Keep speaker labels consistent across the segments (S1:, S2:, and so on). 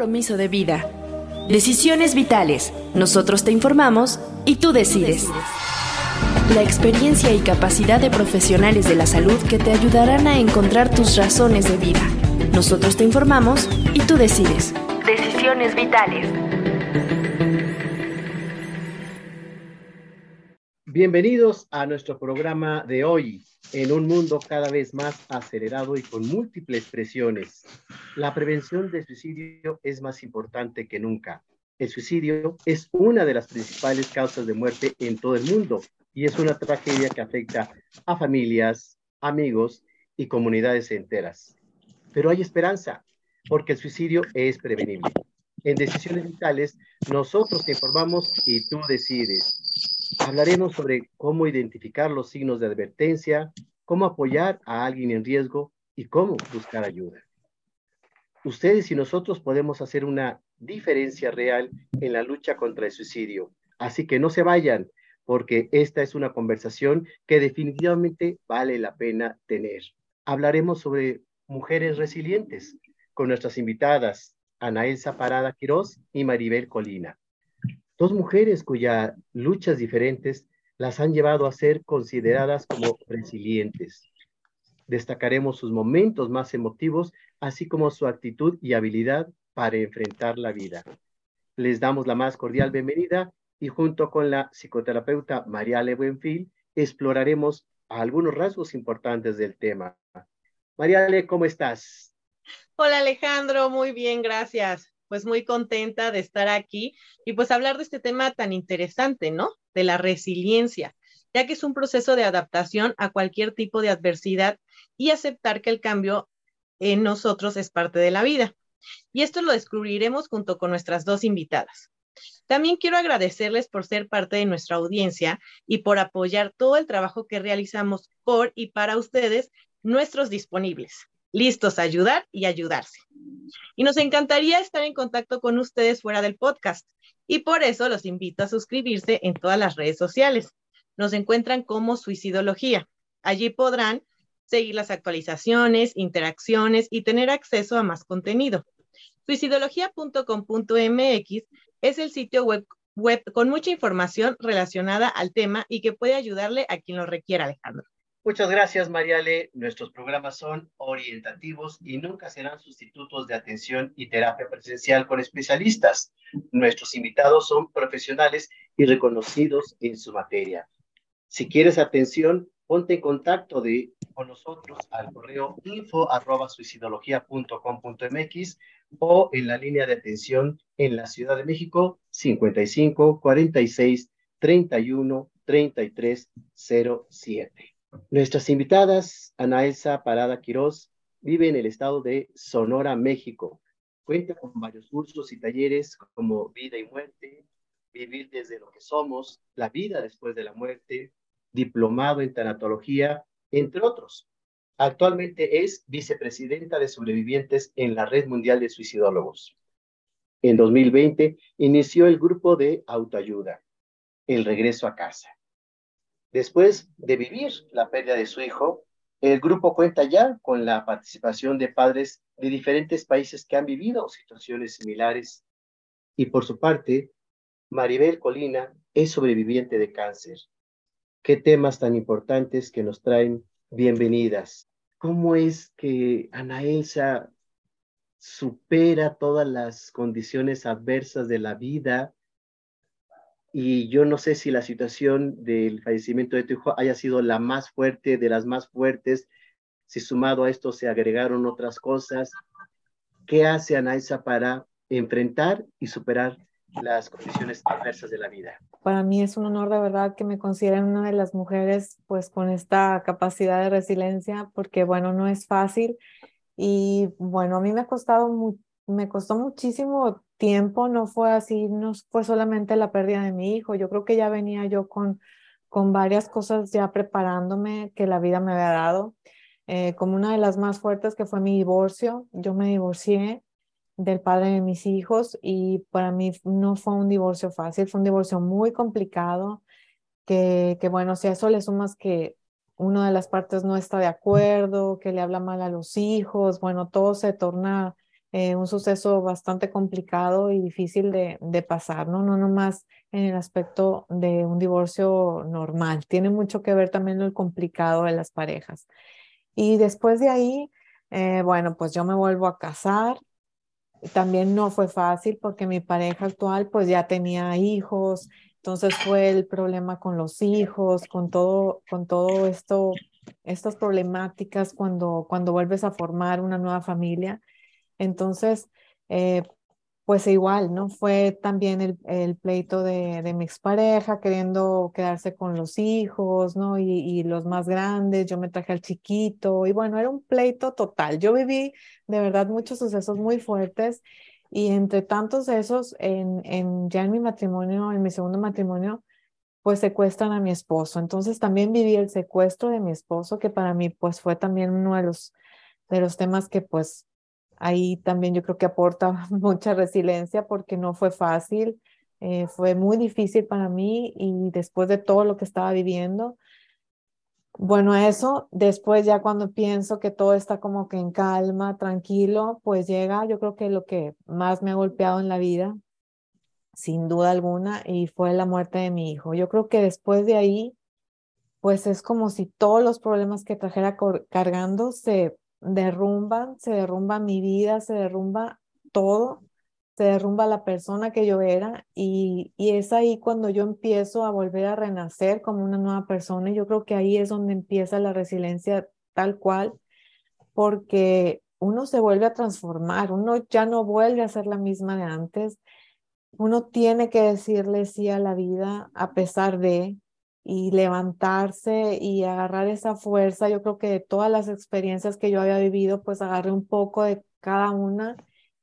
S1: compromiso de vida. Decisiones vitales. Nosotros te informamos y tú decides. La experiencia y capacidad de profesionales de la salud que te ayudarán a encontrar tus razones de vida. Nosotros te informamos y tú decides. Decisiones vitales.
S2: Bienvenidos a nuestro programa de hoy, en un mundo cada vez más acelerado y con múltiples presiones. La prevención del suicidio es más importante que nunca. El suicidio es una de las principales causas de muerte en todo el mundo y es una tragedia que afecta a familias, amigos y comunidades enteras. Pero hay esperanza, porque el suicidio es prevenible. En Decisiones Vitales, nosotros te informamos y tú decides. Hablaremos sobre cómo identificar los signos de advertencia, cómo apoyar a alguien en riesgo y cómo buscar ayuda. Ustedes y nosotros podemos hacer una diferencia real en la lucha contra el suicidio. Así que no se vayan, porque esta es una conversación que definitivamente vale la pena tener. Hablaremos sobre mujeres resilientes con nuestras invitadas, Anaelsa Parada Quirós y Maribel Colina. Dos mujeres cuyas luchas diferentes las han llevado a ser consideradas como resilientes. Destacaremos sus momentos más emotivos, así como su actitud y habilidad para enfrentar la vida. Les damos la más cordial bienvenida y junto con la psicoterapeuta María Buenfil exploraremos algunos rasgos importantes del tema. Mariale, ¿cómo estás?
S3: Hola Alejandro, muy bien, gracias pues muy contenta de estar aquí y pues hablar de este tema tan interesante, ¿no? De la resiliencia, ya que es un proceso de adaptación a cualquier tipo de adversidad y aceptar que el cambio en nosotros es parte de la vida. Y esto lo descubriremos junto con nuestras dos invitadas. También quiero agradecerles por ser parte de nuestra audiencia y por apoyar todo el trabajo que realizamos por y para ustedes, nuestros disponibles listos a ayudar y ayudarse. Y nos encantaría estar en contacto con ustedes fuera del podcast y por eso los invito a suscribirse en todas las redes sociales. Nos encuentran como Suicidología. Allí podrán seguir las actualizaciones, interacciones y tener acceso a más contenido. Suicidología.com.mx es el sitio web, web con mucha información relacionada al tema y que puede ayudarle a quien lo requiera, Alejandro.
S2: Muchas gracias, Mariale. Nuestros programas son orientativos y nunca serán sustitutos de atención y terapia presencial con especialistas. Nuestros invitados son profesionales y reconocidos en su materia. Si quieres atención, ponte en contacto de, con nosotros al correo info arroba suicidología.com.mx o en la línea de atención en la Ciudad de México 55 46 31 33 07. Nuestras invitadas, Ana Elsa Parada Quirós, vive en el estado de Sonora, México. Cuenta con varios cursos y talleres como Vida y Muerte, Vivir desde lo que somos, La vida después de la muerte, Diplomado en Tanatología, entre otros. Actualmente es vicepresidenta de sobrevivientes en la Red Mundial de Suicidólogos. En 2020 inició el grupo de autoayuda, El Regreso a Casa Después de vivir la pérdida de su hijo, el grupo cuenta ya con la participación de padres de diferentes países que han vivido situaciones similares. Y por su parte, Maribel Colina es sobreviviente de cáncer. Qué temas tan importantes que nos traen bienvenidas. ¿Cómo es que Ana Elsa supera todas las condiciones adversas de la vida y yo no sé si la situación del fallecimiento de tu hijo haya sido la más fuerte, de las más fuertes, si sumado a esto se agregaron otras cosas. ¿Qué hace Anaisa para enfrentar y superar las condiciones adversas de la vida?
S4: Para mí es un honor de verdad que me consideren una de las mujeres pues con esta capacidad de resiliencia, porque bueno, no es fácil y bueno, a mí me ha costado, me costó muchísimo tiempo no fue así, no fue solamente la pérdida de mi hijo, yo creo que ya venía yo con, con varias cosas ya preparándome que la vida me había dado, eh, como una de las más fuertes que fue mi divorcio, yo me divorcié del padre de mis hijos y para mí no fue un divorcio fácil, fue un divorcio muy complicado, que, bueno, si a eso le sumas que una de las partes no está de acuerdo, que le habla mal a los hijos, bueno, todo se torna eh, un suceso bastante complicado y difícil de, de pasar, ¿no? No nomás en el aspecto de un divorcio normal, tiene mucho que ver también el complicado de las parejas. Y después de ahí, eh, bueno, pues yo me vuelvo a casar. También no fue fácil porque mi pareja actual pues ya tenía hijos, entonces fue el problema con los hijos, con todo, con todo esto, estas problemáticas cuando, cuando vuelves a formar una nueva familia. Entonces, eh, pues igual, ¿no? Fue también el, el pleito de, de, mi expareja queriendo quedarse con los hijos, ¿no? Y, los más grandes, yo me traje al chiquito y bueno, era un pleito total. Yo viví de verdad muchos sucesos muy fuertes y entre tantos esos, en, en, ya en mi matrimonio, en mi segundo matrimonio, pues secuestran a mi esposo. Entonces también viví el secuestro de mi esposo, que para mí pues fue también uno de los, de los temas que pues ahí también yo creo que aporta mucha resiliencia porque no fue fácil, eh, fue muy difícil para mí y después de todo lo que estaba viviendo, bueno, eso después ya cuando pienso que todo está como que en calma, tranquilo, pues llega, yo creo que lo que más me ha golpeado en la vida, sin duda alguna, y fue la muerte de mi hijo. Yo creo que después de ahí, pues es como si todos los problemas que trajera cargando se derrumban, se derrumba mi vida, se derrumba todo, se derrumba la persona que yo era y, y es ahí cuando yo empiezo a volver a renacer como una nueva persona. Y yo creo que ahí es donde empieza la resiliencia tal cual, porque uno se vuelve a transformar, uno ya no vuelve a ser la misma de antes, uno tiene que decirle sí a la vida a pesar de, y levantarse y agarrar esa fuerza. Yo creo que de todas las experiencias que yo había vivido, pues agarré un poco de cada una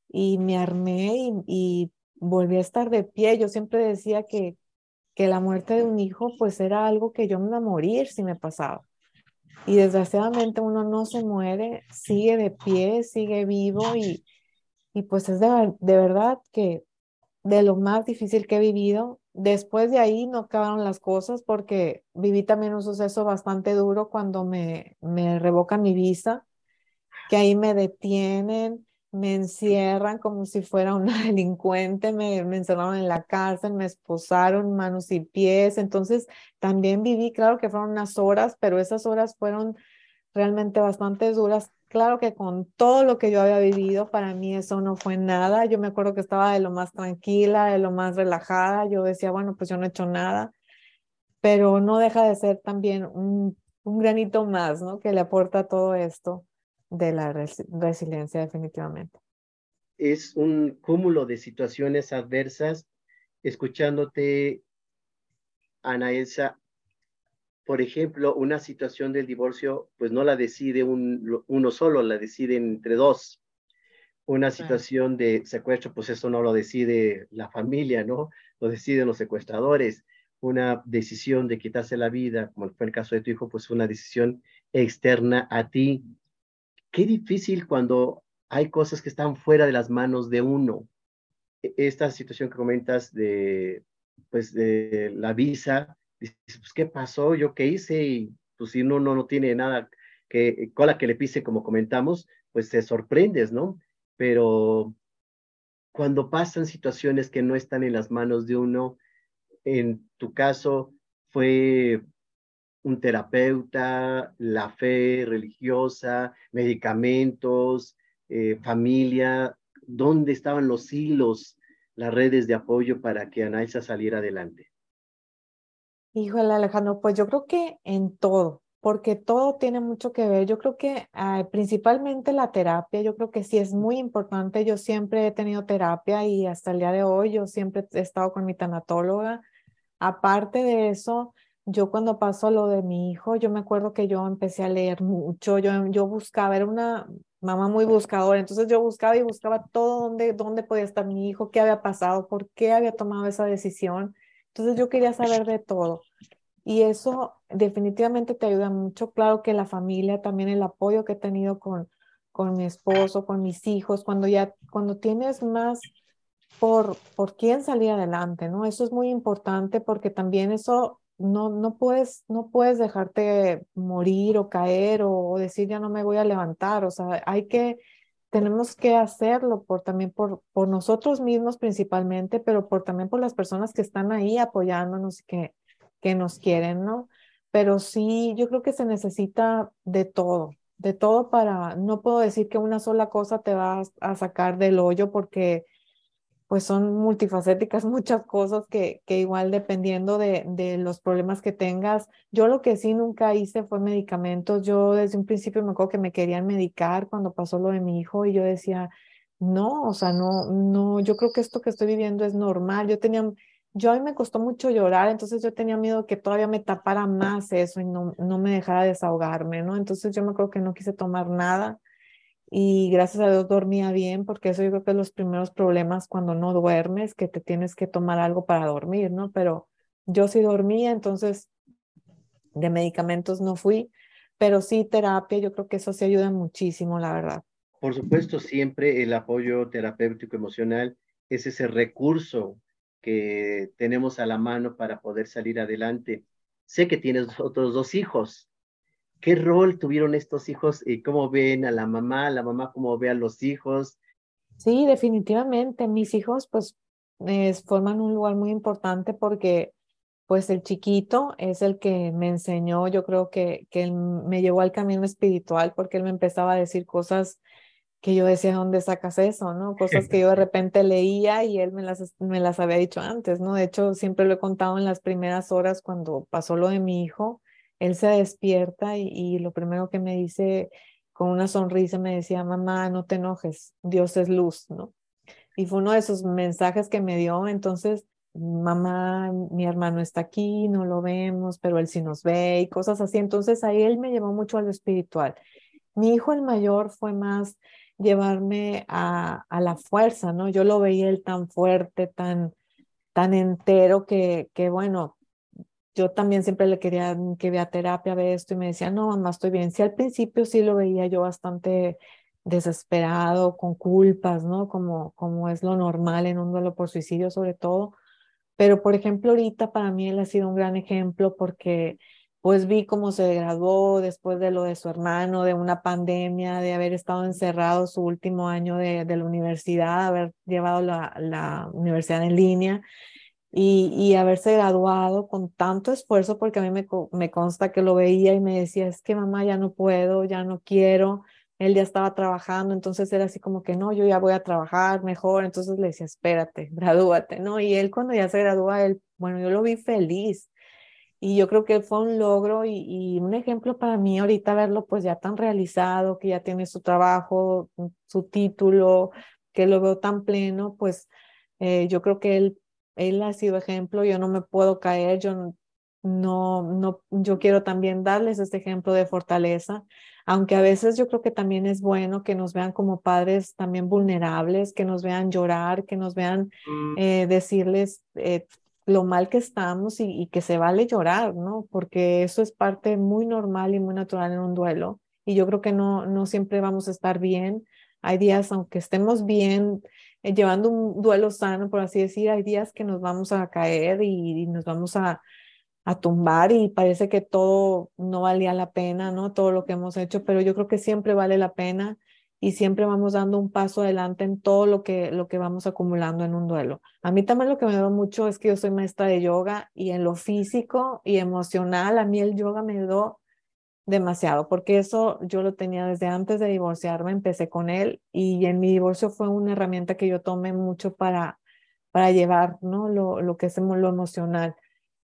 S4: y me armé y, volví a estar de pie. Yo siempre decía que, que la muerte de un hijo pues era algo que yo me iba a morir si me pasaba. Y desgraciadamente uno no se muere, sigue de pie, sigue vivo y, y pues es de, de verdad que de lo más difícil que he vivido Después de ahí no acabaron las cosas porque viví también un suceso bastante duro cuando me, me revocan mi visa, que ahí me detienen, me encierran como si fuera una delincuente, me, me encerraron en la cárcel, me esposaron manos y pies. Entonces también viví, claro que fueron unas horas, pero esas horas fueron realmente bastante duras Claro que con todo lo que yo había vivido, para mí eso no fue nada. Yo me acuerdo que estaba de lo más tranquila, de lo más relajada. Yo decía, bueno, pues yo no he hecho nada, pero no deja de ser también un, granito más, ¿no? Que le aporta todo esto de la resiliencia definitivamente.
S2: Es un cúmulo de situaciones adversas. Escuchándote, Ana Elsa, por ejemplo, una situación del divorcio, pues no la decide un, uno solo, la deciden entre dos. Una situación de secuestro, pues eso no lo decide la familia, ¿no? Lo deciden los secuestradores. Una decisión de quitarse la vida, como fue el caso de tu hijo, pues una decisión externa a ti. Qué difícil cuando hay cosas que están fuera de las manos de uno. E, esta situación que comentas de, pues, de la visa, dices, pues, ¿qué pasó? ¿Yo qué hice? Y pues si uno no, no tiene nada que, cola que le pise, como comentamos, pues te sorprendes, ¿no? Pero cuando pasan situaciones que no están en las manos de uno, en tu caso fue un terapeuta, la fe religiosa, medicamentos, eh, familia, ¿dónde estaban los hilos, las redes de apoyo para que Anaisa saliera adelante?
S4: Híjole, Alejandro, pues yo creo que en todo, porque todo tiene mucho que ver. Yo creo que ah, principalmente la terapia, yo creo que sí es muy importante. Yo siempre he tenido terapia y hasta el día de hoy yo siempre he estado con mi tanatóloga. Aparte de eso, yo cuando pasó lo de mi hijo, yo me acuerdo que yo empecé a leer mucho, yo, yo buscaba, era una mamá muy buscadora, entonces yo buscaba y buscaba todo dónde, dónde podía estar mi hijo, qué había pasado, por qué había tomado esa decisión. Entonces yo quería saber de todo. Y eso definitivamente te ayuda mucho. Claro que la familia, también el apoyo que he tenido con, con mi esposo, con mis hijos, cuando ya, cuando tienes más por, por quién salir adelante, ¿no? Eso es muy importante porque también eso no, no, puedes, no puedes dejarte morir o caer o, o decir ya no me voy a levantar. O sea, hay que tenemos que hacerlo por también por, por nosotros mismos principalmente, pero por también por las personas que están ahí apoyándonos y que, que nos quieren, ¿no? Pero sí, yo creo que se necesita de todo, de todo para, no puedo decir que una sola cosa te va a sacar del hoyo porque pues son multifacéticas muchas cosas que, que igual dependiendo de, de, los problemas que tengas. Yo lo que sí nunca hice fue medicamentos. Yo desde un principio me acuerdo que me querían medicar cuando pasó lo de mi hijo y yo decía, no, o sea, no, no, yo creo que esto que estoy viviendo es normal. Yo tenía, yo a mí me costó mucho llorar, entonces yo tenía miedo que todavía me tapara más eso y no, no me dejara desahogarme, ¿no? Entonces yo me acuerdo que no quise tomar nada y gracias a Dios dormía bien, porque eso yo creo que es los primeros problemas cuando no duermes, que te tienes que tomar algo para dormir, ¿no? Pero yo sí dormía, entonces de medicamentos no fui, pero sí terapia, yo creo que eso sí ayuda muchísimo, la verdad.
S2: Por supuesto, siempre el apoyo terapéutico emocional es ese recurso que tenemos a la mano para poder salir adelante. Sé que tienes otros dos hijos. ¿Qué rol tuvieron estos hijos y cómo ven a la mamá, la mamá cómo ve a los hijos?
S4: Sí, definitivamente. Mis hijos pues forman un lugar muy importante porque pues el chiquito es el que me enseñó, yo creo que, que él me llevó al camino espiritual porque él me empezaba a decir cosas que yo decía, ¿dónde sacas eso? ¿no? Cosas que yo de repente leía y él me las, me las había dicho antes, ¿no? De hecho, siempre lo he contado en las primeras horas cuando pasó lo de mi hijo, él se despierta y, lo primero que me dice con una sonrisa me decía, mamá, no te enojes, Dios es luz, ¿no? Y fue uno de esos mensajes que me dio, entonces, mamá, mi hermano está aquí, no lo vemos, pero él sí nos ve y cosas así. Entonces ahí él me llevó mucho a lo espiritual. Mi hijo el mayor fue más llevarme a, a la fuerza, ¿no? Yo lo veía él tan fuerte, tan, tan entero que, que bueno, yo también siempre le quería mm, que vea terapia, ve esto y me decía, no, mamá, estoy bien. Sí, al principio sí lo veía yo bastante desesperado, con culpas, ¿no? Como, como es lo normal en un duelo por suicidio sobre todo. Pero, por ejemplo, ahorita para mí él ha sido un gran ejemplo porque pues vi cómo se graduó después de lo de su hermano, de una pandemia, de haber estado encerrado su último año de, de la universidad, haber llevado la, la universidad en línea y, haberse graduado con tanto esfuerzo, porque a mí me, me consta que lo veía y me decía, es que mamá ya no puedo, ya no quiero, él ya estaba trabajando, entonces era así como que no, yo ya voy a trabajar mejor, entonces le decía, espérate, gradúate, ¿no? Y él cuando ya se gradúa, él, bueno, yo lo vi feliz. Y yo creo que fue un logro y, y, un ejemplo para mí ahorita verlo pues ya tan realizado, que ya tiene su trabajo, su título, que lo veo tan pleno, pues eh, yo creo que él él ha sido ejemplo, yo no me puedo caer, yo no, no, yo quiero también darles este ejemplo de fortaleza, aunque a veces yo creo que también es bueno que nos vean como padres también vulnerables, que nos vean llorar, que nos vean mm. eh, decirles eh, lo mal que estamos y, y, que se vale llorar, ¿no? Porque eso es parte muy normal y muy natural en un duelo. Y yo creo que no, no siempre vamos a estar bien. Hay días, aunque estemos bien, eh, llevando un duelo sano, por así decir, hay días que nos vamos a caer y, nos vamos a, tumbar y parece que todo no valía la pena, ¿no? Todo lo que hemos hecho, pero yo creo que siempre vale la pena y siempre vamos dando un paso adelante en todo lo que, lo que vamos acumulando en un duelo. A mí también lo que me da mucho es que yo soy maestra de yoga y en lo físico y emocional, a mí el yoga me dio demasiado, porque eso yo lo tenía desde antes de divorciarme, empecé con él y en mi divorcio fue una herramienta que yo tomé mucho para, para llevar, ¿no? Lo, lo que es lo emocional.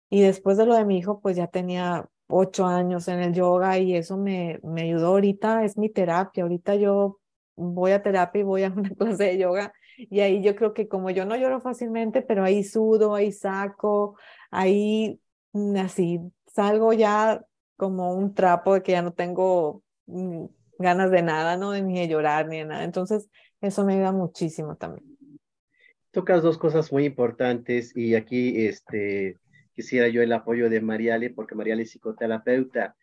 S4: Y después de lo de mi hijo, pues ya tenía ocho años en el yoga y eso me, me ayudó. Ahorita es mi terapia, ahorita yo voy a terapia y voy a una clase de yoga y ahí yo creo que como yo no lloro fácilmente, pero ahí sudo, ahí saco, ahí mm, así salgo ya como un trapo de que ya no tengo mm, ganas de nada, ¿no? Ni de llorar ni de nada. Entonces, eso me ayuda muchísimo también.
S2: Tocas dos cosas muy importantes y aquí este, quisiera yo el apoyo de Mariale, porque Mariale es psicoterapeuta.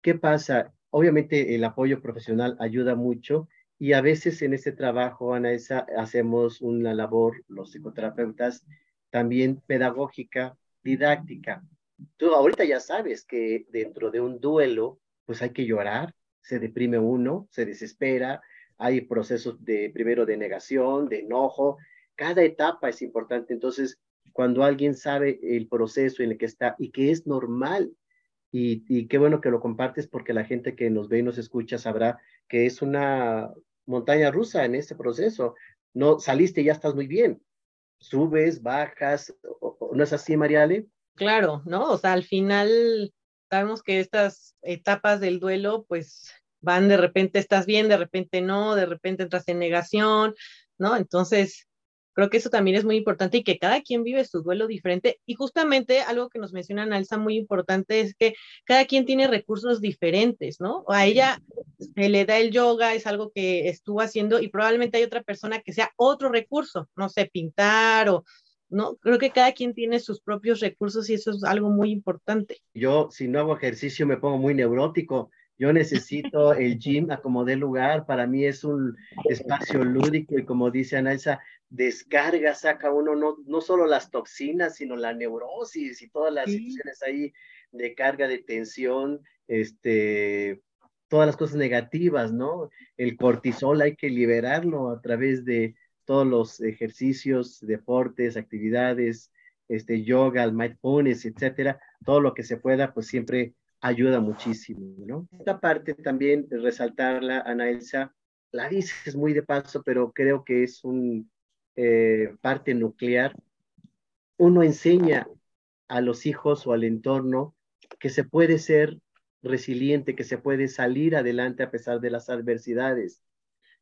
S2: ¿Qué pasa? Obviamente el apoyo profesional ayuda mucho y a veces en este trabajo, Anaesa, hacemos una labor, los psicoterapeutas, también pedagógica, didáctica tú ahorita ya sabes que dentro de un duelo, pues hay que llorar, se deprime uno, se desespera, hay procesos de primero de negación, de enojo, cada etapa es importante. Entonces, cuando alguien sabe el proceso en el que está y que es normal, y, y qué bueno que lo compartes porque la gente que nos ve y nos escucha sabrá que es una montaña rusa en este proceso. No saliste y ya estás muy bien. Subes, bajas, ¿no es así, Mariale?
S3: Claro, ¿no? O sea, al final sabemos que estas etapas del duelo, pues van de repente estás bien, de repente no, de repente entras en negación, ¿no? Entonces, creo que eso también es muy importante y que cada quien vive su duelo diferente. Y justamente algo que nos menciona Nalsa muy importante es que cada quien tiene recursos diferentes, ¿no? A ella se le da el yoga, es algo que estuvo haciendo y probablemente hay otra persona que sea otro recurso, no sé, pintar o ¿no? Creo que cada quien tiene sus propios recursos y eso es algo muy importante.
S2: Yo, si no hago ejercicio, me pongo muy neurótico. Yo necesito el gym a como dé lugar. Para mí es un espacio lúdico y como dice Anaisa, descarga, saca uno no, no solo las toxinas, sino la neurosis y todas las situaciones ahí de carga, de tensión, este, todas las cosas negativas, ¿no? El cortisol hay que liberarlo a través de, todos los ejercicios, deportes, actividades, este, yoga, el mindfulness, etcétera, todo lo que se pueda, pues siempre ayuda muchísimo, ¿no? Esta parte también, resaltarla, Ana Elsa, la dices muy de paso, pero creo que es un eh, parte nuclear. Uno enseña a los hijos o al entorno que se puede ser resiliente, que se puede salir adelante a pesar de las adversidades.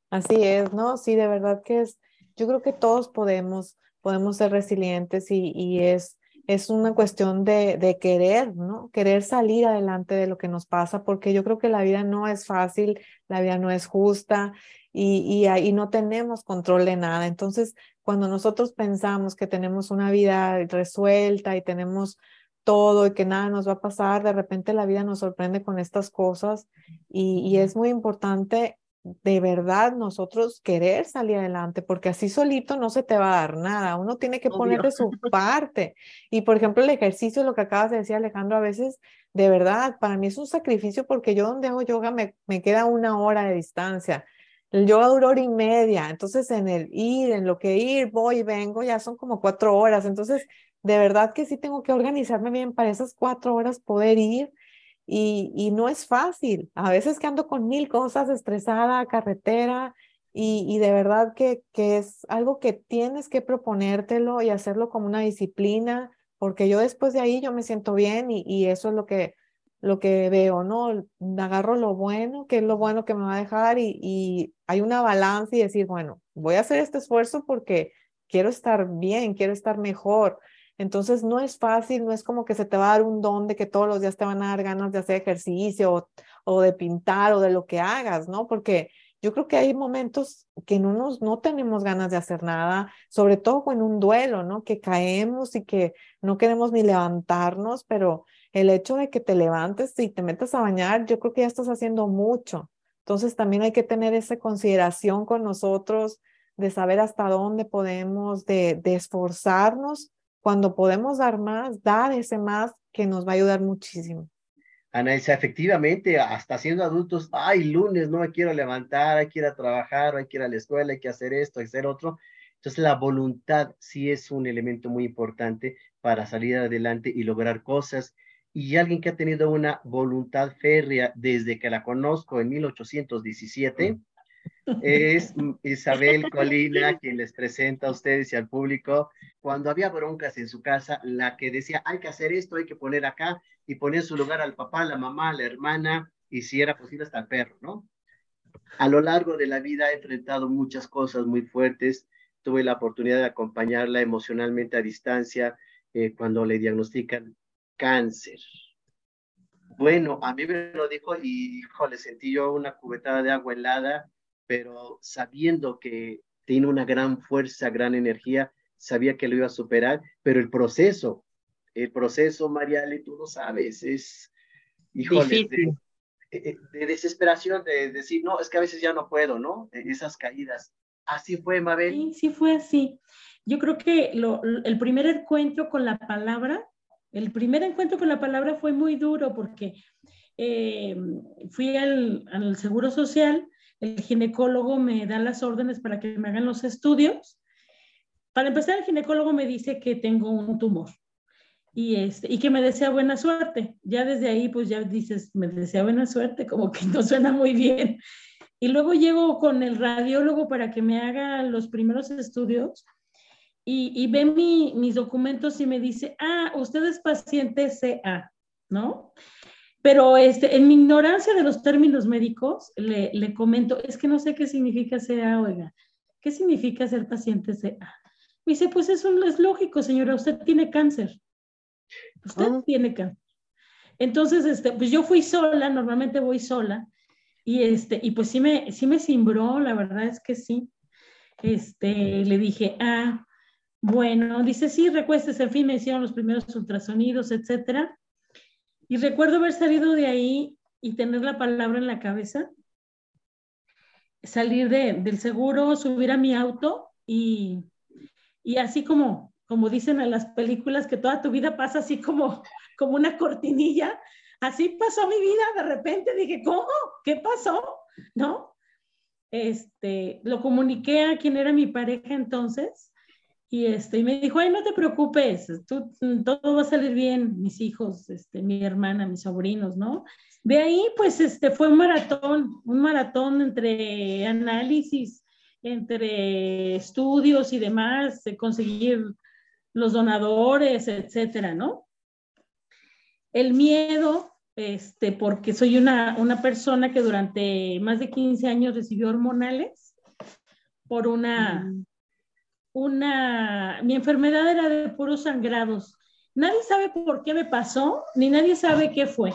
S4: Así es, ¿no? Sí, de verdad que es yo creo que todos podemos, podemos ser resilientes y, y es, es una cuestión de, de, querer, ¿no? Querer salir adelante de lo que nos pasa, porque yo creo que la vida no es fácil, la vida no es justa y, y ahí no tenemos control de nada. Entonces, cuando nosotros pensamos que tenemos una vida resuelta y tenemos todo y que nada nos va a pasar, de repente la vida nos sorprende con estas cosas y, y es muy importante de verdad nosotros querer salir adelante, porque así solito no se te va a dar nada, uno tiene que poner de su parte. Y por ejemplo, el ejercicio, lo que acabas de decir Alejandro, a veces de verdad, para mí es un sacrificio porque yo donde hago yoga me, me queda una hora de distancia. El yoga dura hora y media, entonces en el ir, en lo que ir, voy y vengo, ya son como cuatro horas. Entonces, de verdad que sí tengo que organizarme bien para esas cuatro horas poder ir y, no es fácil. A veces que ando con mil cosas, estresada, carretera, y, de verdad que, que es algo que tienes que proponértelo y hacerlo como una disciplina, porque yo después de ahí yo me siento bien y, eso es lo que, lo que veo, ¿no? Agarro lo bueno, que es lo bueno que me va a dejar y, y hay una balanza y decir, bueno, voy a hacer este esfuerzo porque quiero estar bien, quiero estar mejor. Entonces no es fácil, no es como que se te va a dar un don de que todos los días te van a dar ganas de hacer ejercicio o, de pintar o de lo que hagas, ¿no? Porque yo creo que hay momentos que no nos no tenemos ganas de hacer nada, sobre todo en un duelo, ¿no? Que caemos y que no queremos ni levantarnos, pero el hecho de que te levantes y te metas a bañar, yo creo que ya estás haciendo mucho. Entonces también hay que tener esa consideración con nosotros de saber hasta dónde podemos, de, de esforzarnos cuando podemos dar más, dar ese más que nos va a ayudar muchísimo.
S2: Ana efectivamente, hasta siendo adultos, ay, lunes no me quiero levantar, hay que ir a trabajar, hay que ir a la escuela, hay que hacer esto, hay que hacer otro. Entonces, la voluntad sí es un elemento muy importante para salir adelante y lograr cosas. Y alguien que ha tenido una voluntad férrea desde que la conozco en 1817 es Isabel Colina quien les presenta a ustedes y al público cuando había broncas en su casa, la que decía, hay que hacer esto, hay que poner acá y poner en su lugar al papá, la mamá, la hermana y si era posible hasta el perro, ¿no? A lo largo de la vida he enfrentado muchas cosas muy fuertes. Tuve la oportunidad de acompañarla emocionalmente a distancia eh, cuando le diagnostican cáncer. Bueno, a mí me lo dijo y, le sentí yo una cubetada de agua helada pero sabiendo que tiene una gran fuerza, gran energía, sabía que lo iba a superar, pero el proceso, el proceso, Mariale, tú lo sabes, es, híjole, de, de, desesperación, de decir, no, es que a veces ya no puedo, ¿no? E, esas caídas. Así fue, Mabel.
S5: Sí, sí fue así. Yo creo que lo, el primer encuentro con la palabra, el primer encuentro con la palabra fue muy duro porque eh, fui al, al Seguro Social el ginecólogo me da las órdenes para que me hagan los estudios. Para empezar, el ginecólogo me dice que tengo un tumor y, este, y que me desea buena suerte. Ya desde ahí, pues ya dices, me desea buena suerte, como que no suena muy bien. Y luego llego con el radiólogo para que me haga los primeros estudios y, y ve mi, mis documentos y me dice, ah, usted es paciente CA, ¿no? Pero este, en mi ignorancia de los términos médicos, le, le comento, es que no sé qué significa CA, oiga, ¿qué significa ser paciente CA? Me dice, pues eso no es lógico, señora, usted tiene cáncer. Usted ah. tiene cáncer. Entonces, este, pues yo fui sola, normalmente voy sola, y, este, y pues sí me, sí me cimbró, la verdad es que sí. Este, le dije, ah, bueno, dice, sí, recuéstese, en fin, me hicieron los primeros ultrasonidos, etcétera. Y recuerdo haber salido de ahí y tener la palabra en la cabeza, salir de, del seguro, subir a mi auto y, y así como como dicen en las películas, que toda tu vida pasa así como, como una cortinilla. Así pasó mi vida, de repente dije, ¿cómo? ¿Qué pasó? ¿No? Este, lo comuniqué a quien era mi pareja entonces y, este, y me dijo, ay, no te preocupes, tú, todo va a salir bien, mis hijos, este, mi hermana, mis sobrinos, ¿no? De ahí, pues, este, fue un maratón, un maratón entre análisis, entre estudios y demás, de conseguir los donadores, etcétera, ¿no? El miedo, este, porque soy una, una persona que durante más de 15 años recibió hormonales por una, mm. una, mi enfermedad era de puros sangrados. Nadie sabe por qué me pasó, ni nadie sabe qué fue.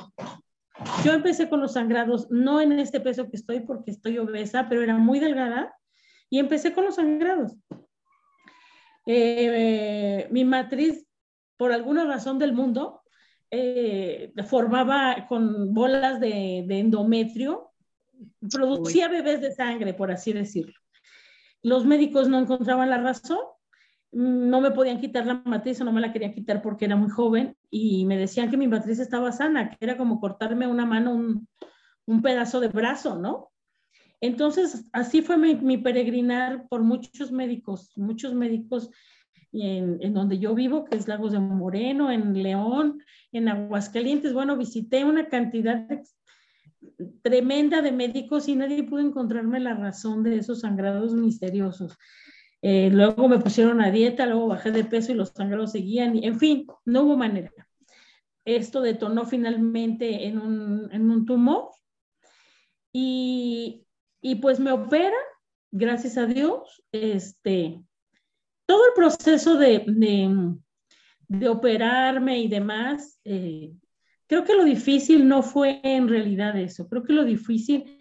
S5: Yo empecé con los sangrados, no en este peso que estoy porque estoy obesa, pero era muy delgada, y empecé con los sangrados. Eh, mi matriz, por alguna razón del mundo, eh, formaba con bolas de, endometrio, producía bebés de sangre, por así decirlo. Los médicos no encontraban la razón, no me podían quitar la matriz o no me la querían quitar porque era muy joven y me decían que mi matriz estaba sana, que era como cortarme una mano, un, un pedazo de brazo, ¿no? Entonces, así fue mi, peregrinar por muchos médicos, muchos médicos en, en, donde yo vivo, que es Lagos de Moreno, en León, en Aguascalientes. Bueno, visité una cantidad tremenda de médicos y nadie pudo encontrarme la razón de esos sangrados misteriosos. Eh, luego me pusieron a dieta, luego bajé de peso y los sangrados seguían. en fin, no hubo manera. Esto detonó finalmente en un, en un tumor y, y pues me opera, gracias a Dios, este, todo el proceso de, de, operarme y demás, eh, creo que lo difícil no fue en realidad eso, creo que lo difícil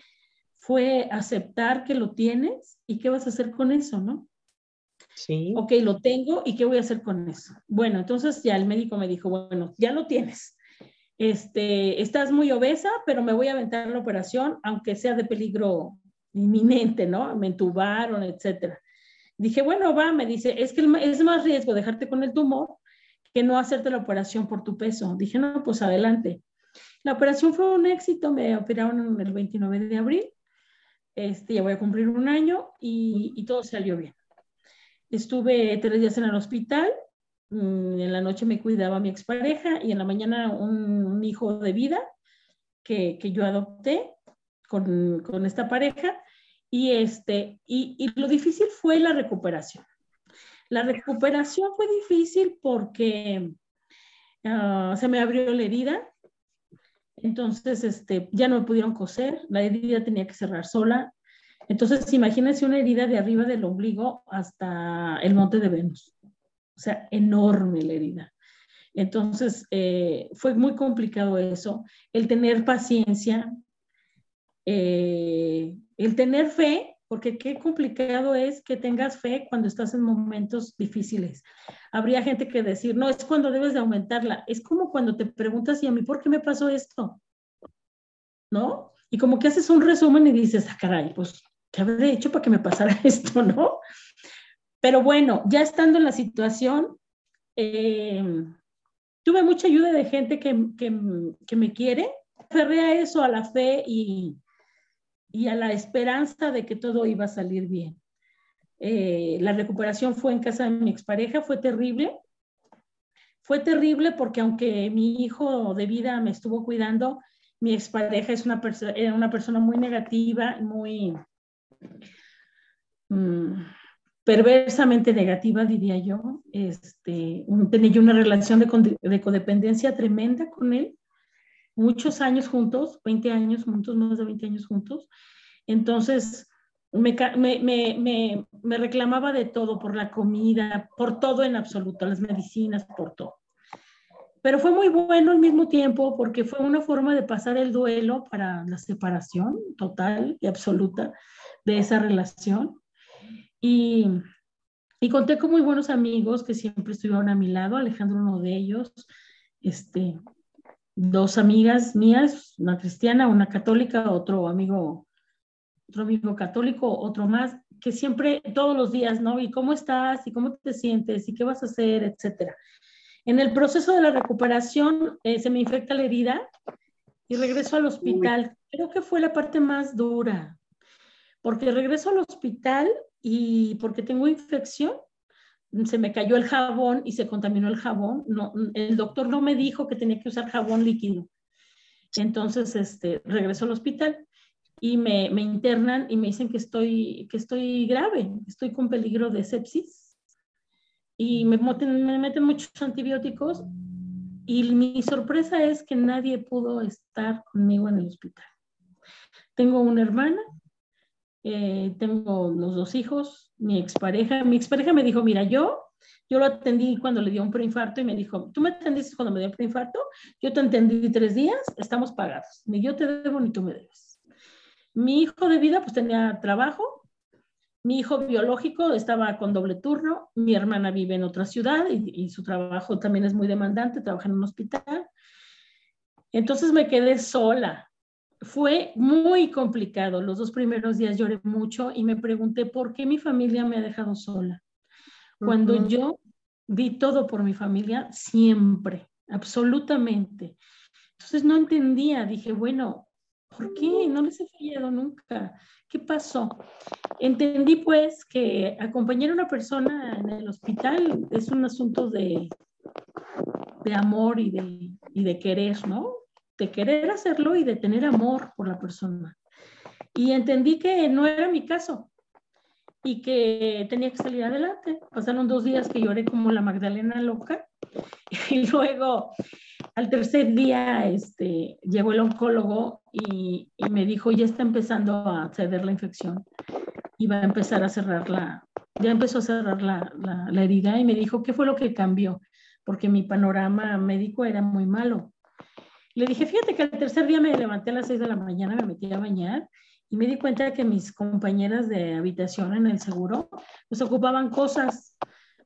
S5: fue aceptar que lo tienes y qué vas a hacer con eso, ¿no? Sí. Ok, lo tengo y qué voy a hacer con eso. Bueno, entonces ya el médico me dijo, bueno, ya lo tienes. Este, estás muy obesa, pero me voy a aventar la operación, aunque sea de peligro inminente, ¿no? Me entubaron, etcétera. Dije, bueno, va, me dice, es que es más riesgo dejarte con el tumor que no hacerte la operación por tu peso. Dije, no, pues adelante. La operación fue un éxito, me operaron el 29 de abril, este, ya voy a cumplir un año y, y todo salió bien. Estuve tres días en el hospital, mm, en la noche me cuidaba mi expareja y en la mañana un, un hijo de vida que, que yo adopté con, con esta pareja y, este, y, y, lo difícil fue la recuperación. La recuperación fue difícil porque uh, se me abrió la herida, entonces este, ya no me pudieron coser, la herida tenía que cerrar sola. Entonces, imagínense una herida de arriba del ombligo hasta el monte de Venus. O sea, enorme la herida. Entonces, eh, fue muy complicado eso, el tener paciencia, eh, el tener fe, porque qué complicado es que tengas fe cuando estás en momentos difíciles. Habría gente que decir, no, es cuando debes de aumentarla. Es como cuando te preguntas, ¿y a mí por qué me pasó esto? ¿No? Y como que haces un resumen y dices, ah, caray, pues, ¿qué habré hecho para que me pasara esto, no? Pero bueno, ya estando en la situación, eh, tuve mucha ayuda de gente que, que, que me quiere. Aferré a eso, a la fe y, y a la esperanza de que todo iba a salir bien. Eh, la recuperación fue en casa de mi expareja, fue terrible. Fue terrible porque aunque mi hijo de vida me estuvo cuidando, mi expareja es una era una persona muy negativa, muy mm, perversamente negativa, diría yo. Este, tenía yo una relación de, de, codependencia tremenda con él, muchos años juntos, 20 años juntos, más de 20 años juntos. Entonces, me, me, me, reclamaba de todo, por la comida, por todo en absoluto, las medicinas, por todo. Pero fue muy bueno al mismo tiempo porque fue una forma de pasar el duelo para la separación total y absoluta de esa relación. Y, y conté con muy buenos amigos que siempre estuvieron a mi lado, Alejandro uno de ellos, este, dos amigas mías, una cristiana, una católica, otro amigo otro amigo católico, otro más, que siempre, todos los días, ¿no? ¿Y cómo estás? ¿Y cómo te sientes? ¿Y qué vas a hacer? Etcétera. En el proceso de la recuperación eh, se me infecta la herida y regreso al hospital. Creo que fue la parte más dura, porque regreso al hospital y porque tengo infección, se me cayó el jabón y se contaminó el jabón. No, el doctor no me dijo que tenía que usar jabón líquido. Entonces, este, regreso al hospital y me, internan y me dicen que estoy, que estoy grave, estoy con peligro de sepsis y me, me meten muchos antibióticos y mi sorpresa es que nadie pudo estar conmigo en el hospital. Tengo una hermana, eh, tengo los dos hijos, mi expareja, mi expareja me dijo, mira, yo, yo lo atendí cuando le dio un preinfarto y me dijo, tú me atendiste cuando me dio un preinfarto, yo te atendí tres días, estamos pagados, ni yo te debo ni tú me debes. Mi hijo de vida pues tenía trabajo, mi hijo biológico estaba con doble turno, mi hermana vive en otra ciudad y, su trabajo también es muy demandante, trabaja en un hospital. Entonces me quedé sola. Fue muy complicado. Los dos primeros días lloré mucho y me pregunté por qué mi familia me ha dejado sola. Cuando yo di todo por mi familia, siempre, absolutamente. Entonces no entendía, dije, bueno, ¿Por qué? No les he fallado nunca. ¿Qué pasó? Entendí pues que acompañar a una persona en el hospital es un asunto de, de amor y de, y de querer, ¿no? De querer hacerlo y de tener amor por la persona. Y entendí que no era mi caso y que tenía que salir adelante. Pasaron dos días que lloré como la Magdalena loca y luego al tercer día este, llegó el oncólogo y, me dijo, ya está empezando a ceder la infección y va a empezar a cerrar la, ya empezó a cerrar la, la, la herida y me dijo, ¿qué fue lo que cambió? Porque mi panorama médico era muy malo. Le dije, fíjate que al tercer día me levanté a las seis de la mañana, me metí a bañar y me di cuenta que mis compañeras de habitación en el seguro pues ocupaban cosas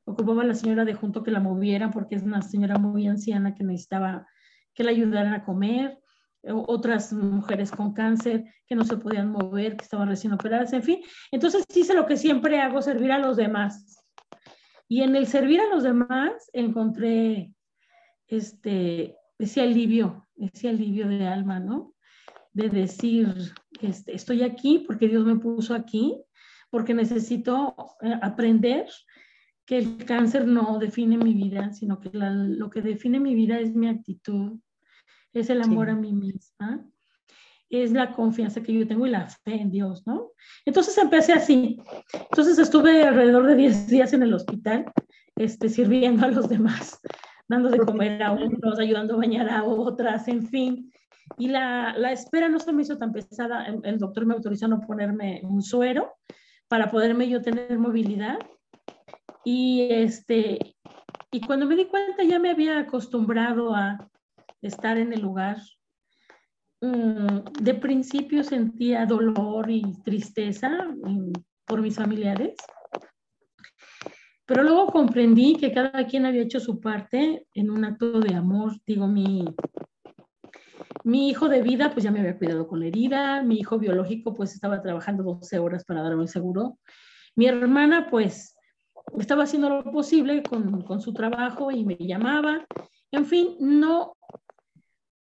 S5: ocupaba la señora de junto que la moviera porque es una señora muy anciana que necesitaba que la ayudaran a comer, otras mujeres con cáncer que no se podían mover, que estaban recién operadas, en fin. Entonces hice lo que siempre hago, servir a los demás. Y en el servir a los demás encontré este, ese alivio, ese alivio de alma, ¿no? De decir, este, estoy aquí porque Dios me puso aquí, porque necesito eh, aprender que el cáncer no define mi vida, sino que lo que define mi vida es mi actitud, es el amor a mí misma, es la confianza que yo tengo y la fe en Dios, ¿no? Entonces empecé así. Entonces estuve alrededor de 10 días en el hospital, este, sirviendo a los demás, dando de comer a unos, ayudando a bañar a otras, en fin. Y la, la espera no se me hizo tan pesada. El, el doctor me autorizó a no ponerme un suero para poderme yo tener movilidad y, este, y cuando me di cuenta ya me había acostumbrado a estar en el lugar. Mm, de principio sentía dolor y tristeza mm, por mis familiares, pero luego comprendí que cada quien había hecho su parte en un acto de amor. Digo, mi, mi hijo de vida, pues ya me había cuidado con la herida, mi hijo biológico, pues estaba trabajando 12 horas para darme el seguro. Mi hermana, pues estaba haciendo lo posible con, con, su trabajo y me llamaba. En fin, no,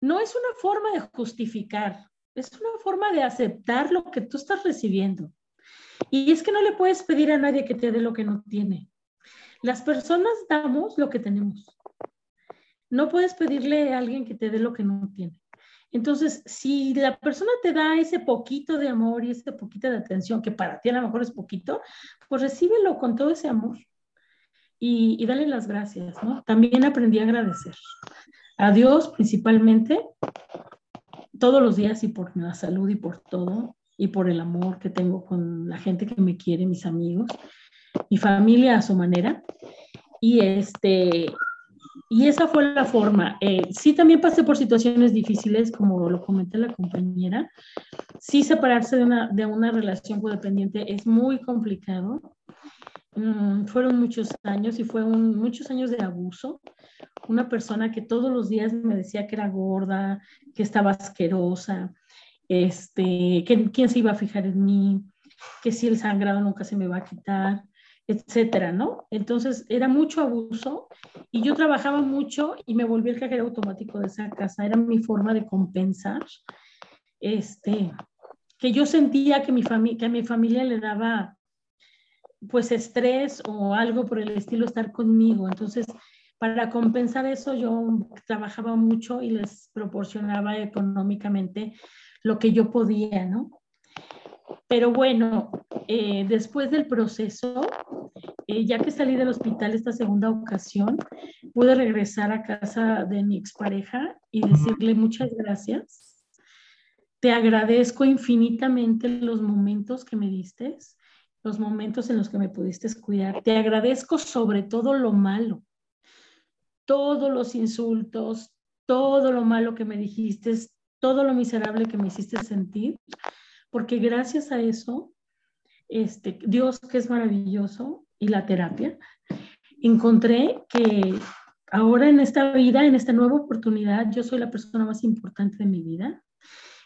S5: no es una forma de justificar, es una forma de aceptar lo que tú estás recibiendo. Y es que no le puedes pedir a nadie que te dé lo que no tiene. Las personas damos lo que tenemos. No puedes pedirle a alguien que te dé lo que no tiene. Entonces, si la persona te da ese poquito de amor y ese poquito de atención, que para ti a lo mejor es poquito, pues recíbelo con todo ese amor y, dale las gracias, ¿no? También aprendí a agradecer. A Dios principalmente, todos los días y por la salud y por todo, y por el amor que tengo con la gente que me quiere, mis amigos, mi familia a su manera. Y este, y esa fue la forma. Eh, sí, también pasé por situaciones difíciles, como lo comenté la compañera. Sí, separarse de una, de una relación codependiente es muy complicado. Mm, fueron muchos años y fueron muchos años de abuso. Una persona que todos los días me decía que era gorda, que estaba asquerosa, este, que quién se iba a fijar en mí, que si el sangrado nunca se me va a quitar, etcétera, ¿no? Entonces era mucho abuso y yo trabajaba mucho y me volví el cajero automático de esa casa. Era mi forma de compensar, este, que yo sentía que, mi que a mi familia le daba pues estrés o algo por el estilo estar conmigo. Entonces, para compensar eso, yo trabajaba mucho y les proporcionaba económicamente lo que yo podía, ¿no? Pero bueno, eh, después del proceso, eh, ya que salí del hospital esta segunda ocasión, pude regresar a casa de mi expareja y decirle muchas gracias. Te agradezco infinitamente los momentos que me diste, los momentos en los que me pudiste cuidar. Te agradezco sobre todo lo malo, todos los insultos, todo lo malo que me dijiste, todo lo miserable que me hiciste sentir, porque gracias a eso este, Dios que es maravilloso y la terapia, encontré que ahora en esta vida, en esta nueva oportunidad, yo soy la persona más importante de mi vida,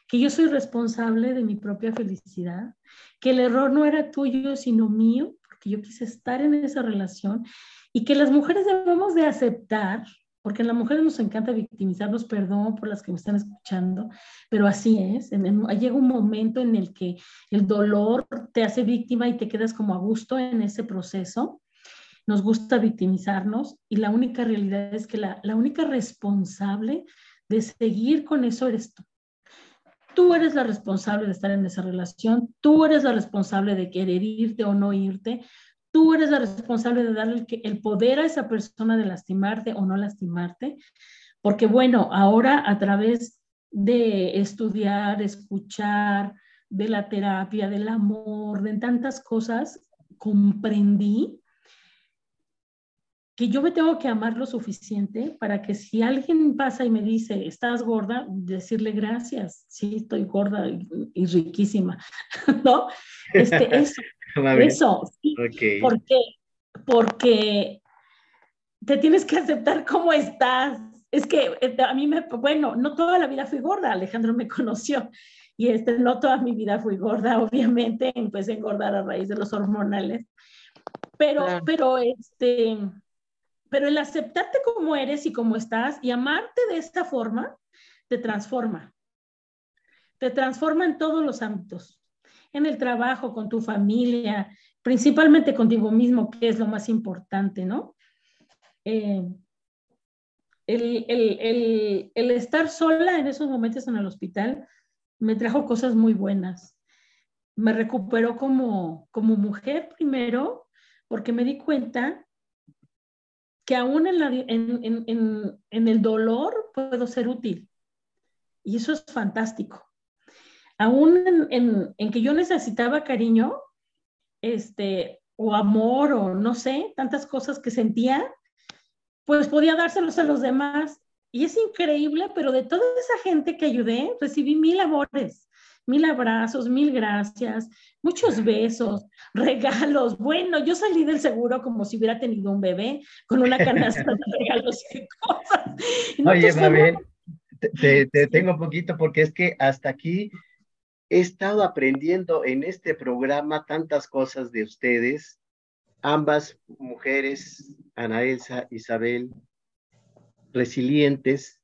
S5: que yo soy responsable de mi propia felicidad, que el error no era tuyo, sino mío, porque yo quise estar en esa relación y que las mujeres debemos de aceptar porque a las mujeres nos encanta victimizarnos, perdón por las que me están escuchando, pero así es. llega un momento en el que el dolor te hace víctima y te quedas como a gusto en ese proceso. Nos gusta victimizarnos y la única realidad es que la, la única responsable de seguir con eso eres tú. Tú eres la responsable de estar en esa relación, tú eres la responsable de querer irte o no irte, Tú eres la responsable de darle el, poder a esa persona de lastimarte o no lastimarte, porque bueno, ahora a través de estudiar, escuchar, de la terapia, del amor, de tantas cosas, comprendí que yo me tengo que amar lo suficiente para que si alguien pasa y me dice, estás gorda, decirle gracias, sí, estoy gorda y, riquísima, ¿no? Este, eso, eso, sí. ¿Por qué? Porque te tienes que aceptar cómo estás. Es que eh, a mí me, bueno, no toda la vida fui gorda, Alejandro me conoció. Y este, no toda mi vida fui gorda, obviamente, empecé a engordar a raíz de los hormonales. Pero, pero, este, pero el aceptarte como eres y como estás y amarte de esta forma, te transforma. Te transforma en todos los ámbitos en el trabajo, con tu familia, principalmente contigo mismo, que es lo más importante, ¿no? Eh, el, estar sola en esos momentos en el hospital me trajo cosas muy buenas. Me recuperó como, mujer primero, porque me di cuenta que aún en, en el dolor puedo ser útil. Y eso es fantástico aún en, que yo necesitaba cariño, este, o amor, o no sé, tantas cosas que sentía, pues podía dárselos a los demás. Y es increíble, pero de toda esa gente que ayudé, recibí mil amores, mil abrazos, mil gracias, muchos besos, regalos. Bueno, yo salí del seguro como si hubiera tenido un bebé con una canasta de regalos y cosas.
S2: Oye, Mabel, te, te tengo un poquito porque es que hasta aquí He estado aprendiendo en este programa tantas cosas de ustedes, ambas mujeres, Ana Elsa, Isabel, resilientes,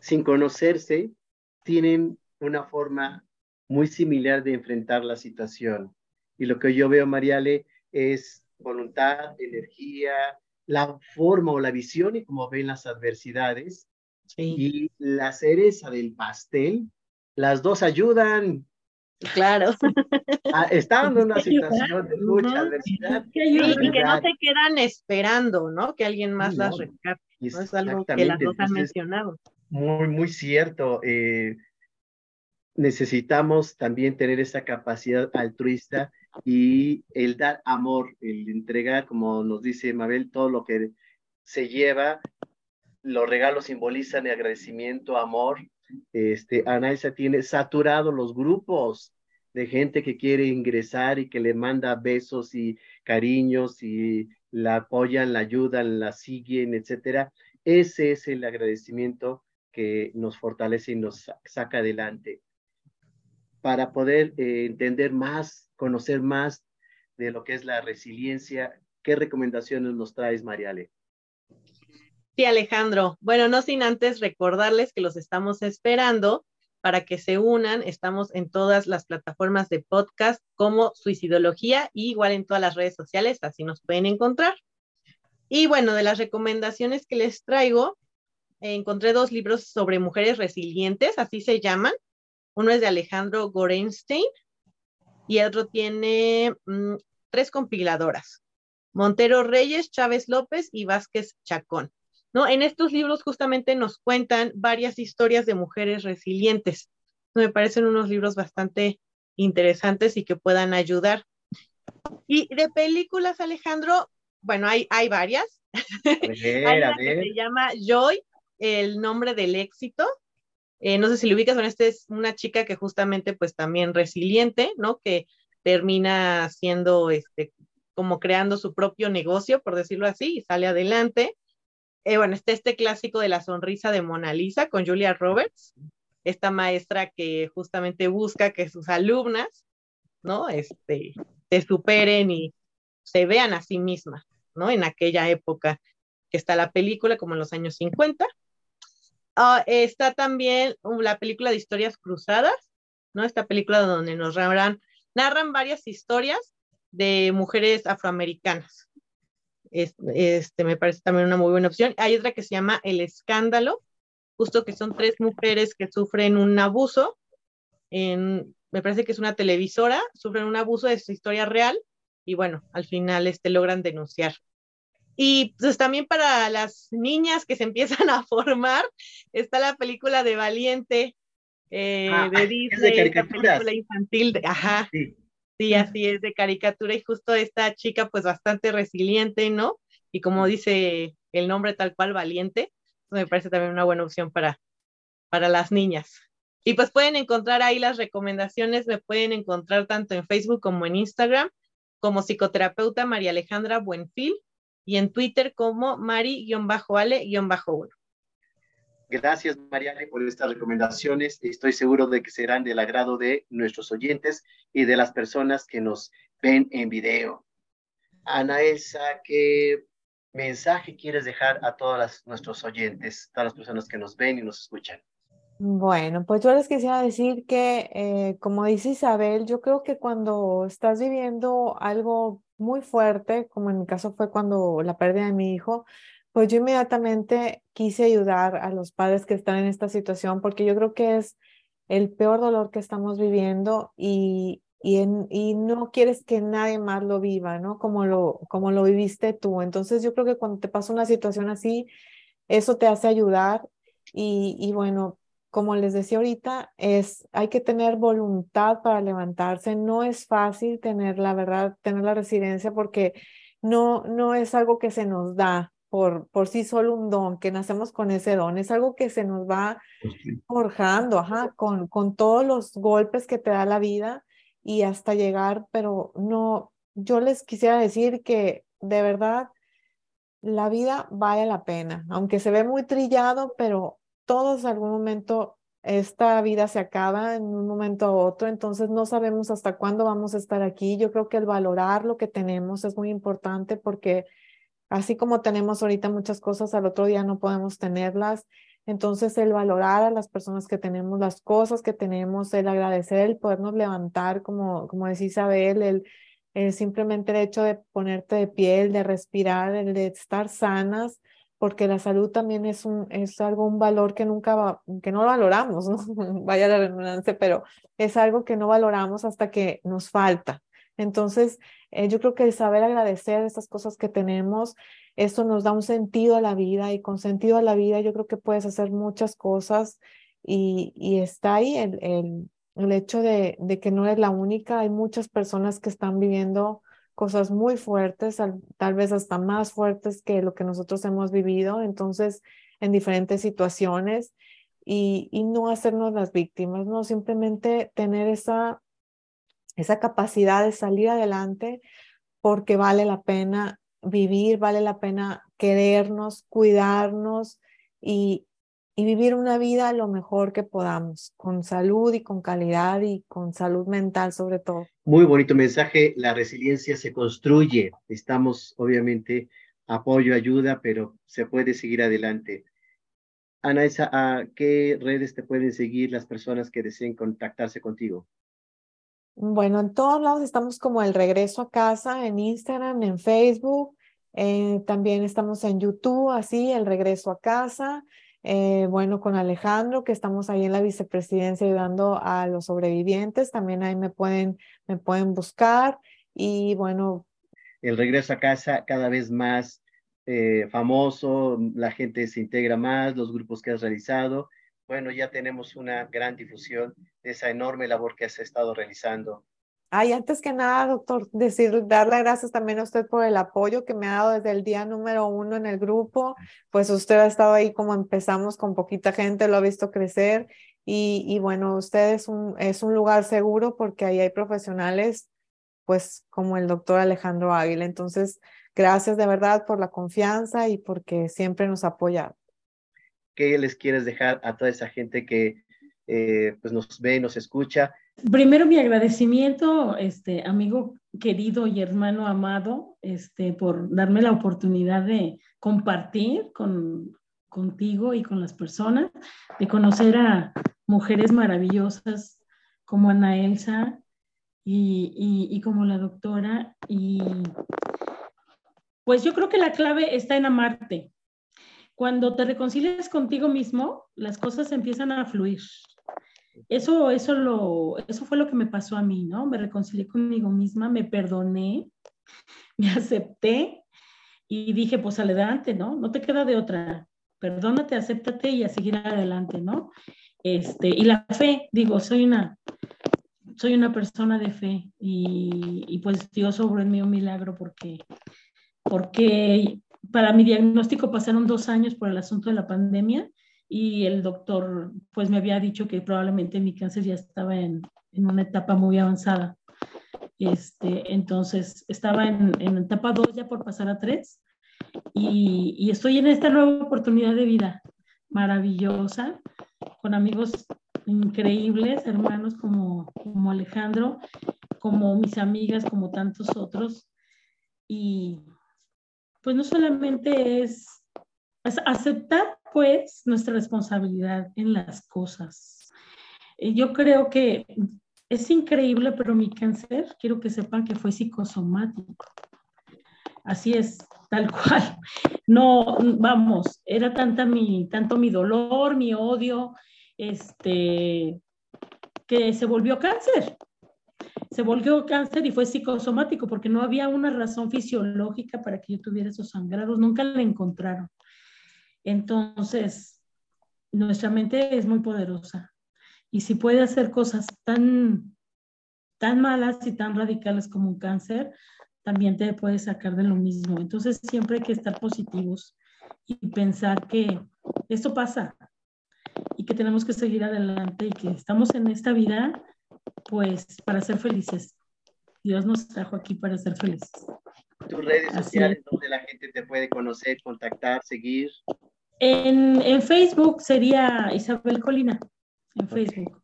S2: sin conocerse, tienen una forma muy similar de enfrentar la situación. Y lo que yo veo, Mariale, es voluntad, energía, la forma o la visión y cómo ven las adversidades. Y la cereza del pastel, las dos ayudan.
S3: Claro.
S2: Ah, están en una situación de mucha adversidad.
S3: y que no se quedan esperando, ¿no? Que alguien más las rescate. ¿no? Es algo que las dos han mencionado.
S2: Muy, muy cierto. Eh, necesitamos también tener esa capacidad altruista y el dar amor, el entregar, como nos dice Mabel, todo lo que se lleva, los regalos simbolizan el agradecimiento, amor. Este, Anaisa tiene saturado los grupos de gente que quiere ingresar y que le manda besos y cariños y la apoyan, la ayudan, la siguen, etcétera. Ese es el agradecimiento que nos fortalece y nos saca adelante para poder eh, entender más, conocer más de lo que es la resiliencia. ¿Qué recomendaciones nos traes, Mariale?
S3: Sí, Alejandro. Bueno, no sin antes recordarles que los estamos esperando para que se unan. Estamos en todas las plataformas de podcast como Suicidología y igual en todas las redes sociales, así nos pueden encontrar. Y bueno, de las recomendaciones que les traigo, encontré dos libros sobre mujeres resilientes, así se llaman. Uno es de Alejandro Gorenstein y el otro tiene mm, tres compiladoras. Montero Reyes, Chávez López y Vázquez Chacón. ¿No? En estos libros justamente nos cuentan varias historias de mujeres resilientes. Me parecen unos libros bastante interesantes y que puedan ayudar. Y de películas, Alejandro, bueno, hay, hay varias. hay una que se llama Joy, el nombre del éxito, eh, no sé si lo ubicas, esta es una chica que justamente pues también resiliente, ¿no? Que termina siendo, este, como creando su propio negocio, por decirlo así, y sale adelante. Eh, bueno, está este clásico de la sonrisa de Mona Lisa con Julia Roberts, esta maestra que justamente busca que sus alumnas, ¿no? Este, se superen y se vean a sí mismas, ¿no? En aquella época que está la película, como en los años 50. Ah, está también uh, la película de historias cruzadas, ¿no? Esta película donde nos narran, narran varias historias de mujeres afroamericanas. Este, me parece también una muy buena opción. Hay otra que se llama El Escándalo, justo que son tres mujeres que sufren un abuso. En, me parece que es una televisora, sufren un abuso de su historia real y bueno, al final este, logran denunciar y pues también para las niñas que se empiezan a formar, está la película de Valiente eh, ah, de Disney,
S2: la película
S3: infantil, ajá. Sí. Sí. así es, de caricatura y justo esta chica pues bastante resiliente, ¿no? Y como dice el nombre tal cual, Valiente, me parece también una buena opción para, para las niñas. Y pues pueden encontrar ahí las recomendaciones, me pueden encontrar tanto en Facebook como en Instagram, como psicoterapeuta María Alejandra Buenfil y en Twitter como Mari-Ale-1.
S2: Gracias, Mariale, por estas recomendaciones. Estoy seguro de que serán del agrado de nuestros oyentes y de las personas que nos ven en video. Ana Elsa, ¿qué mensaje quieres dejar a todos nuestros oyentes, todas las personas que nos ven y nos escuchan?
S4: Bueno, pues yo les quisiera decir que, eh, como dice Isabel, yo creo que cuando estás viviendo algo muy fuerte, como en mi caso fue cuando la pérdida de mi hijo, pues yo inmediatamente quise ayudar a los padres que están en esta situación porque yo creo que es el peor dolor que estamos viviendo y, y, no quieres que nadie más lo viva, ¿no? Como lo, como lo viviste tú. Entonces yo creo que cuando te pasa una situación así, eso te hace ayudar y, y bueno, como les decía ahorita, es, hay que tener voluntad para levantarse. No es fácil tener, la verdad, tener la resiliencia porque no, no es algo que se nos da por, por sí solo un don, que nacemos con ese don. Es algo que se nos va pues forjando, ajá, con, con todos los golpes que te da la vida y hasta llegar, pero no, yo les quisiera decir que de verdad la vida vale la pena, aunque se ve muy trillado, pero todos en algún momento esta vida se acaba en un momento a otro, entonces no sabemos hasta cuándo vamos a estar aquí. Yo creo que el valorar lo que tenemos es muy importante porque así como tenemos ahorita muchas cosas, al otro día no podemos tenerlas. Entonces, el valorar a las personas que tenemos, las cosas que tenemos, el agradecer, el podernos levantar, como, como decía Isabel, el, el simplemente el hecho de ponerte de piel, de respirar, el de estar sanas, porque la salud también es, un, es algo, un valor que nunca, va, que no valoramos, vaya la redundancia, pero es algo que no valoramos hasta que nos falta. Entonces, eh, yo creo que el saber agradecer estas cosas que tenemos, esto nos da un sentido a la vida y con sentido a la vida yo creo que puedes hacer muchas cosas y, y está ahí el, el, el hecho de, de, que no eres la única. Hay muchas personas que están viviendo cosas muy fuertes, tal vez hasta más fuertes que lo que nosotros hemos vivido, entonces en diferentes situaciones y, y no hacernos las víctimas, no simplemente tener esa, esa capacidad de salir adelante porque vale la pena vivir, vale la pena querernos, cuidarnos y, y vivir una vida lo mejor que podamos, con salud y con calidad y con salud mental sobre todo.
S2: Muy bonito mensaje, la resiliencia se construye, estamos obviamente apoyo, ayuda, pero se puede seguir adelante. Ana, ¿a qué redes te pueden seguir las personas que deseen contactarse contigo?
S4: Bueno, en todos lados estamos como el regreso a casa, en Instagram, en Facebook, eh, también estamos en YouTube, así, el regreso a casa. Eh, bueno, con Alejandro, que estamos ahí en la vicepresidencia ayudando a los sobrevivientes, también ahí me pueden, me pueden buscar y bueno.
S2: El regreso a casa cada vez más eh, famoso, la gente se integra más, los grupos que has realizado. Bueno, ya tenemos una gran difusión de esa enorme labor que has estado realizando
S4: Ay, antes que nada, doctor, decir, darle gracias también a usted por el apoyo que me ha dado desde el día número uno en el grupo. Pues usted ha estado ahí como empezamos con poquita gente, lo ha visto crecer y, y bueno, usted es un, es un lugar seguro porque ahí hay profesionales, pues como el doctor Alejandro Águila. Entonces, gracias de verdad por la confianza y porque siempre nos ha apoyado.
S2: ¿Qué les quieres dejar a toda esa gente que eh, pues nos ve y nos escucha?
S5: Primero mi agradecimiento, este amigo querido y hermano amado, este, por darme la oportunidad de compartir con, contigo y con las personas, de conocer a mujeres maravillosas como Ana Elsa y, y como la doctora. Y pues yo creo que la clave está en amarte. Cuando te reconcilias contigo mismo, las cosas empiezan a fluir. Eso, eso, lo, eso fue lo que me pasó a mí, ¿no? Me reconcilié conmigo misma, me perdoné, me acepté y dije, pues adelante, ¿no? No te queda de otra. Perdónate, acéptate y a seguir adelante, ¿no? Este, y la fe, digo, soy una, soy una persona de fe y, y pues Dios obró en mí un milagro porque, porque para mi diagnóstico pasaron dos años por el asunto de la pandemia y el doctor pues me había dicho que probablemente mi cáncer ya estaba en, en una etapa muy avanzada. Este, entonces estaba en, en etapa 2 ya por pasar a 3 y, y, estoy en esta nueva oportunidad de vida maravillosa con amigos increíbles, hermanos como, como Alejandro, como mis amigas, como tantos otros. Y pues no solamente es aceptar pues nuestra responsabilidad en las cosas. Eh, yo creo que es increíble, pero mi cáncer, quiero que sepan que fue psicosomático. Así es, tal cual. No, vamos, era tanta mi, tanto mi dolor, mi odio, este, que se volvió cáncer. Se volvió cáncer y fue psicosomático porque no había una razón fisiológica para que yo tuviera esos sangrados, nunca la encontraron. Entonces, nuestra mente es muy poderosa y si puede hacer cosas tan, tan malas y tan radicales como un cáncer, también te puede sacar de lo mismo. Entonces, siempre hay que estar positivos y pensar que esto pasa y que tenemos que seguir adelante y que estamos en esta vida, pues, para ser felices. Dios nos trajo aquí para ser felices.
S2: Tus redes sociales donde la gente te puede conocer, contactar, seguir.
S5: En, en, Facebook sería Isabel Colina, en Facebook.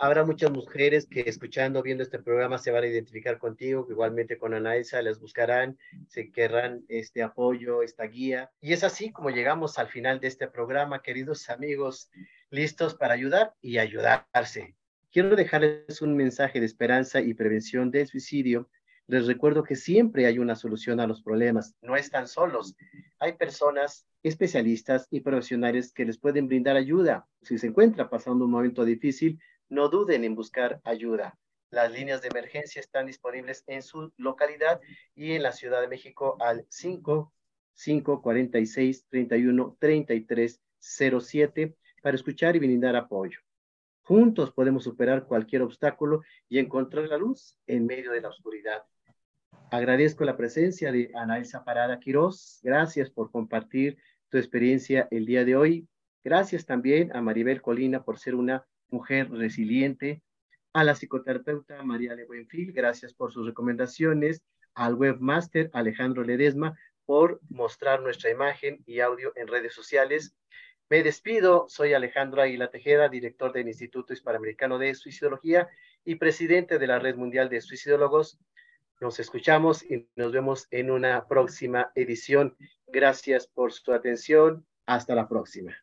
S2: Habrá muchas mujeres que escuchando, viendo este programa se van a identificar contigo, igualmente con Anaisa les buscarán, se querrán este apoyo, esta guía. Y es así como llegamos al final de este programa, queridos amigos, listos para ayudar y ayudarse. Quiero dejarles un mensaje de esperanza y prevención del suicidio. Les recuerdo que siempre hay una solución a los problemas, no están solos. Hay personas especialistas y profesionales que les pueden brindar ayuda. Si se encuentra pasando un momento difícil, no duden en buscar ayuda. Las líneas de emergencia están disponibles en su localidad y en la Ciudad de México al 5 5 46 31 33 07 para escuchar y brindar apoyo. Juntos podemos superar cualquier obstáculo y encontrar la luz en medio de la oscuridad. Agradezco la presencia de Anaísa Parada Quiroz. Gracias por compartir tu experiencia el día de hoy. Gracias también a Maribel Colina por ser una mujer resiliente, a la psicoterapeuta María Le Buenfil, gracias por sus recomendaciones, al webmaster Alejandro Ledesma por mostrar nuestra imagen y audio en redes sociales. Me despido, soy Alejandro Aguila Tejeda, director del Instituto Hispanoamericano de Suicidología y presidente de la Red Mundial de Suicidólogos. Nos escuchamos y nos vemos en una próxima edición. Gracias por su atención. Hasta la próxima.